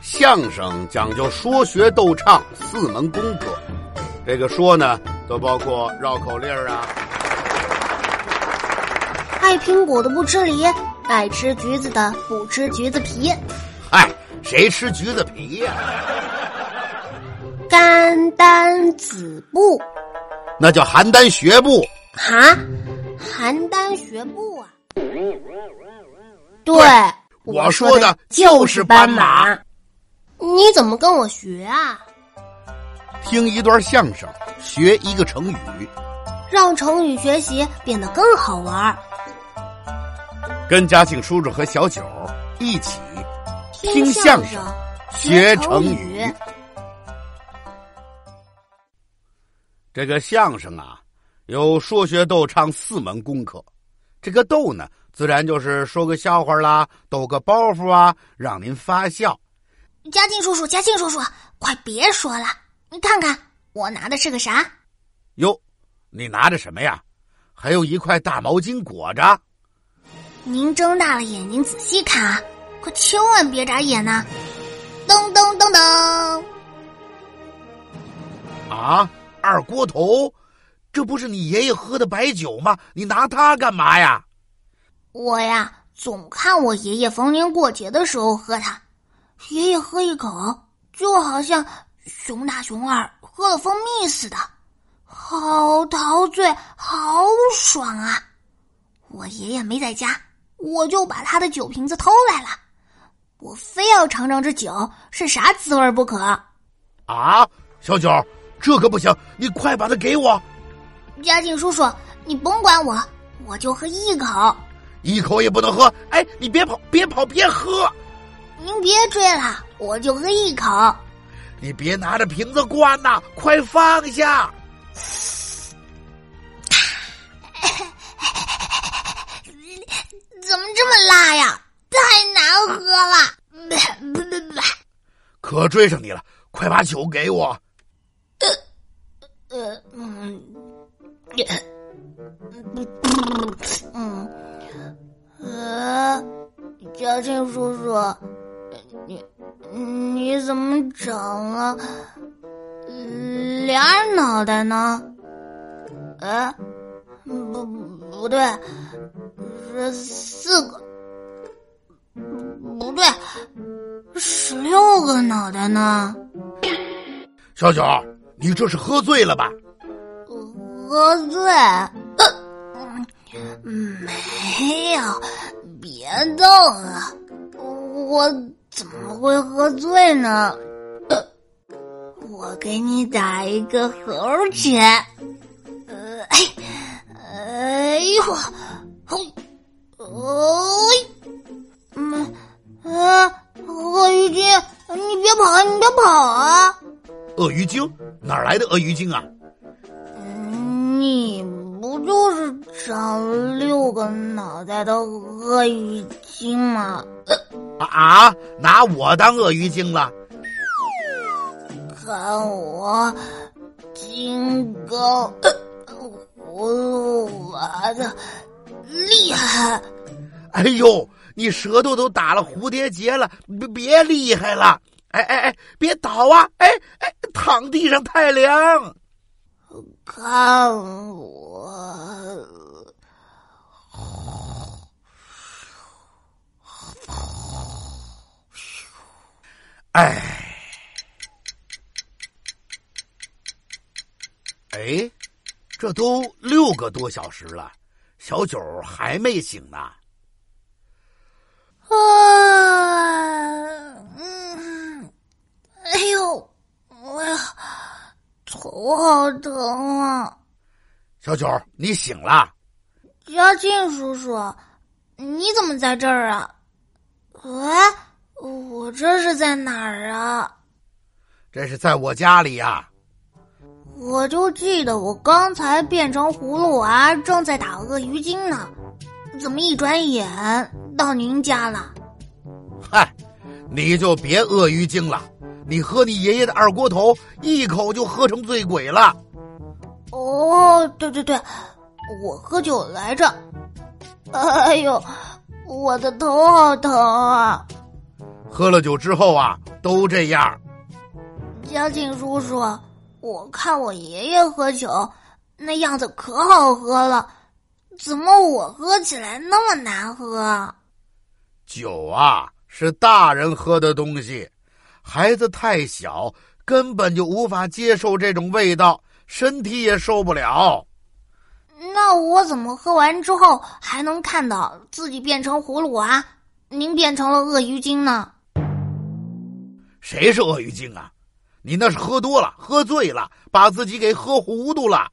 相声讲究说学逗唱四门功课，这个说呢，都包括绕口令啊。爱苹果的不吃梨，爱吃橘子的不吃橘子皮。嗨，谁吃橘子皮呀、邯郸子布，那叫邯郸学步。哈，邯郸学步啊。对，我说的就是斑马。你怎么跟我学啊？听一段相声，学一个成语。让成语学习变得更好玩儿。跟嘉庆叔叔和小九一起听相相声学成语。这个相声啊，有说学逗唱四门功课。这个逗呢，自然就是说个笑话啦，逗个包袱啊，让您发笑。嘉靖叔叔，嘉靖叔叔，快别说了，你看看我拿的是个啥？哟，你拿着什么呀？还有一块大毛巾裹着。您睁大了眼睛仔细看啊，可千万别眨眼呐、噔噔噔噔，啊，二锅头，这不是你爷爷喝的白酒吗？你拿它干嘛呀？我呀总看我爷爷逢年过节的时候喝它，爷爷喝一口就好像熊大熊二喝了蜂蜜似的，好陶醉，好爽啊！我爷爷没在家，我就把他的酒瓶子偷来了，我非要尝尝这酒是啥滋味不可。啊，小九，这可不行，你快把它给我，嘉靖叔叔，你甭管我，我就喝一口。一口也不能喝。哎，你别跑，别跑，别喝，您别追了，我就喝一口。你别拿着瓶子灌呐，快放下！怎么这么辣呀？太难喝了！可追上你了，快把酒给我。呃嗯，嗯，呃，嘉庆叔叔，你你怎么长了俩脑袋呢？哎，不不对，是四个，不对，十六个脑袋呢。小九，你这是喝醉了吧？喝醉？呃，没有，别逗了，我怎么会喝醉呢？呃，我给你打一个猴拳，呃，哎，哎呦，嘿，哎，嗯，啊，鳄鱼精，你别跑啊，你别跑啊！鳄鱼精哪儿来的鳄鱼精啊？你不就是长了六个脑袋的鳄鱼精吗？啊啊！拿我当鳄鱼精了？看我金刚葫芦娃的厉害！哎呦，你舌头都打了蝴蝶结了，别别厉害了！哎哎哎，别倒啊！哎哎，躺地上太凉。看我，哎，哎，这都六个多小时了，小九还没醒呢。啊，嗯，哎呦，哎呀，头好疼啊！小九，你醒了？嘉靖叔叔，你怎么在这儿啊？喂，我这是在哪儿啊？这是在我家里呀、我就记得我刚才变成葫芦娃，正在打鳄鱼精呢，怎么一转眼到您家了？嗨，你就别鳄鱼精了，你喝你爷爷的二锅头，一口就喝成醉鬼了。哦，对对对，我喝酒来着。哎呦，我的头好疼啊！喝了酒之后啊，都这样。嘉靖叔叔，我看我爷爷喝酒那样子可好喝了，怎么我喝起来那么难喝？酒啊，是大人喝的东西，孩子太小，根本就无法接受这种味道，身体也受不了。那我怎么喝完之后还能看到自己变成葫芦娃，您变成了鳄鱼精呢？谁是鳄鱼精啊？你那是喝多了，喝醉了，把自己给喝糊涂了。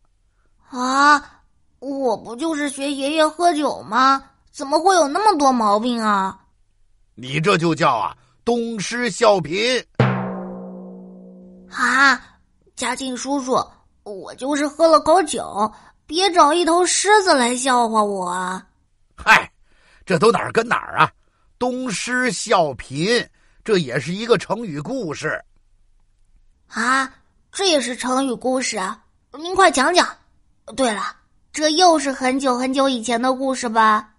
啊，我不就是学爷爷喝酒吗？怎么会有那么多毛病啊？你这就叫啊东施效颦。啊，嘉靖叔叔，我就是喝了口酒。别找一头狮子来笑话我！嗨，这都哪儿跟哪儿啊？东施效颦，这也是一个成语故事。啊，这也是成语故事啊！您快讲讲。对了，这又是很久很久以前的故事吧？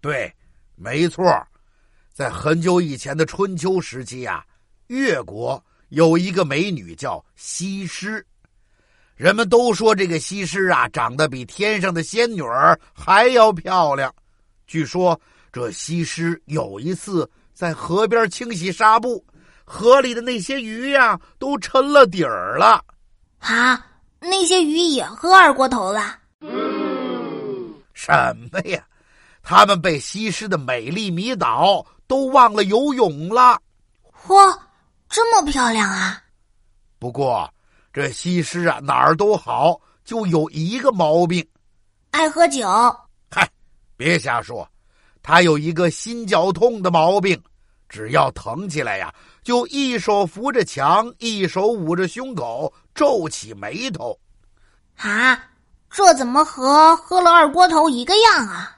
对，没错，在很久以前的春秋时期啊，越国有一个美女叫西施。人们都说这个西施啊，长得比天上的仙女儿还要漂亮。据说这西施有一次在河边清洗纱布，河里的那些鱼呀都沉了底儿了。啊，那些鱼也喝二锅头了？什么呀？他们被西施的美丽迷倒，都忘了游泳了。嚯，这么漂亮啊！不过。这西施啊，哪儿都好，就有一个毛病，爱喝酒。嗨，别瞎说，他有一个心绞痛的毛病，只要疼起来呀，就一手扶着墙，一手捂着胸口，皱起眉头。啊，这怎么和喝了二锅头一个样啊？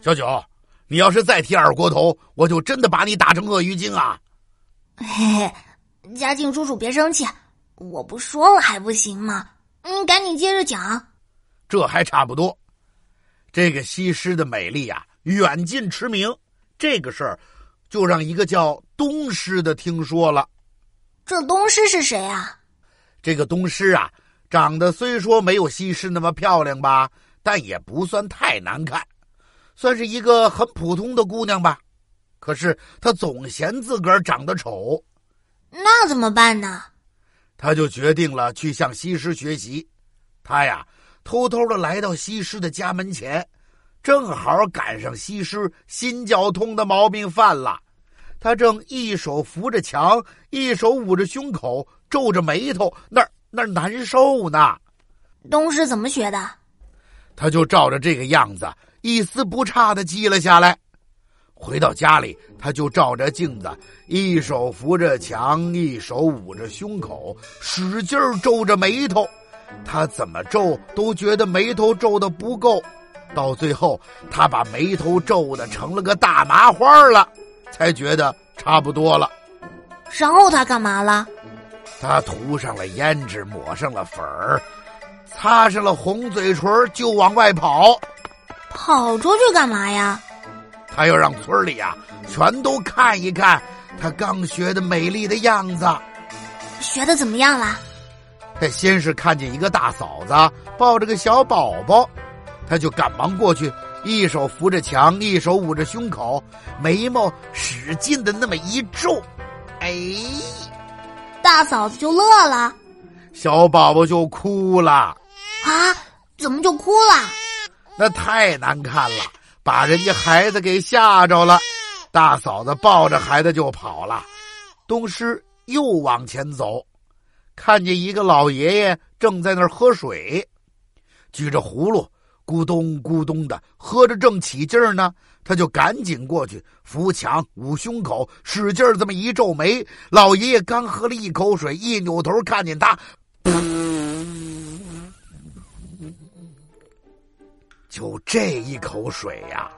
小九，你要是再提二锅头，我就真的把你打成鳄鱼精啊！嘿嘿。嘉靖叔叔，别生气，我不说了还不行吗？嗯，赶紧接着讲。这还差不多。这个西施的美丽呀，远近驰名。这个事儿，就让一个叫东施的听说了。这东施是谁啊？这个东施啊，长得虽说没有西施那么漂亮吧，但也不算太难看，算是一个很普通的姑娘吧。可是她总嫌自个儿长得丑。那怎么办呢？他就决定了去向西施学习。他呀，偷偷的来到西施的家门前，正好赶上西施心绞痛的毛病犯了。他正一手扶着墙，一手捂着胸口，皱着眉头，那儿那儿难受呢。东施怎么学的？他就照着这个样子，一丝不差的记了下来。回到家里，他就照着镜子，一手扶着墙，一手捂着胸口，使劲皱着眉头。他怎么皱都觉得眉头皱的不够，到最后他把眉头皱的成了个大麻花了，才觉得差不多了。然后他干嘛了？他涂上了胭脂，抹上了粉儿，擦上了红嘴唇，就往外跑。跑出去干嘛呀？他要让村里呀全都看一看他刚学的美丽的样子。学的怎么样了？他先是看见一个大嫂子抱着个小宝宝，他就赶忙过去，一手扶着墙，一手捂着胸口，眉毛使劲的那么一皱，哎，大嫂子就乐了，小宝宝就哭了。啊？怎么就哭了？那太难看了。把人家孩子给吓着了，大嫂子抱着孩子就跑了。东施又往前走，看见一个老爷爷正在那儿喝水，举着葫芦，咕咚咕咚的喝着，正起劲儿呢。他就赶紧过去扶墙、捂胸口，使劲儿这么一皱眉。老爷爷刚喝了一口水，一扭头看见他，就这一口水呀，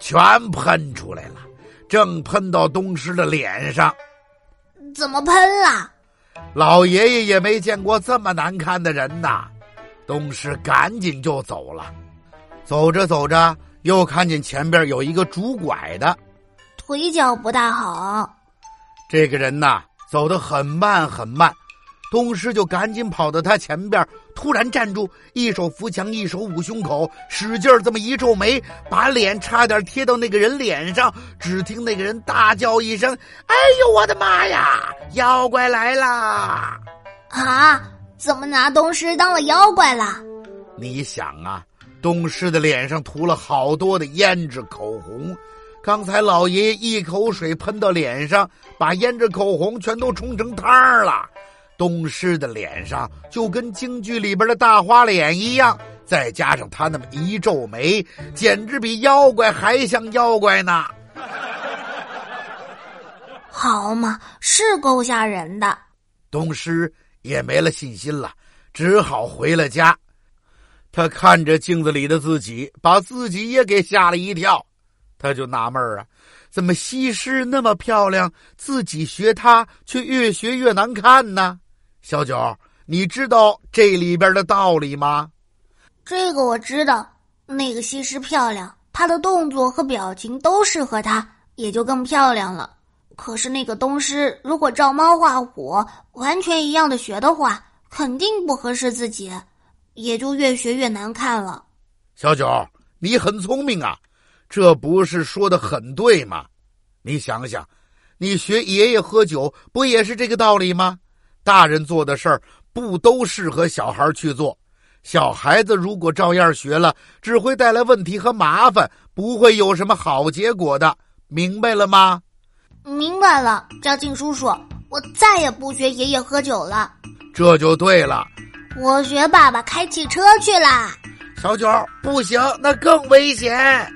全喷出来了，正喷到东施的脸上。怎么喷了？老爷爷也没见过这么难看的人呐。东施赶紧就走了，走着走着，又看见前边有一个拄拐的，腿脚不大好。这个人呐，走得很慢很慢。东施就赶紧跑到他前边，突然站住，一手扶墙，一手捂胸口，使劲这么一皱眉，把脸差点贴到那个人脸上。只听那个人大叫一声：“哎呦，我的妈呀！妖怪来啦！”啊，怎么拿东施当了妖怪了？你想啊，东施的脸上涂了好多的胭脂口红，刚才老爷爷一口水喷到脸上，把胭脂口红全都冲成汤了。东施的脸上就跟京剧里边的大花脸一样，再加上他那么一皱眉，简直比妖怪还像妖怪呢。好嘛，是够吓人的。东施也没了信心了，只好回了家。他看着镜子里的自己，把自己也给吓了一跳。他就纳闷啊，怎么西施那么漂亮，自己学她却越学越难看呢？小九，你知道这里边的道理吗？这个我知道。那个西施漂亮，她的动作和表情都适合她，也就更漂亮了。可是那个东施，如果照猫画虎，完全一样的学的话，肯定不合适自己，也就越学越难看了。小九，你很聪明啊，这不是说的很对吗？你想想，你学爷爷喝酒，不也是这个道理吗？大人做的事儿不都适合小孩去做？小孩子如果照样学了，只会带来问题和麻烦，不会有什么好结果的。明白了吗？明白了，张静叔叔，我再也不学爷爷喝酒了。这就对了，我学爸爸开汽车去啦。小九，不行，那更危险。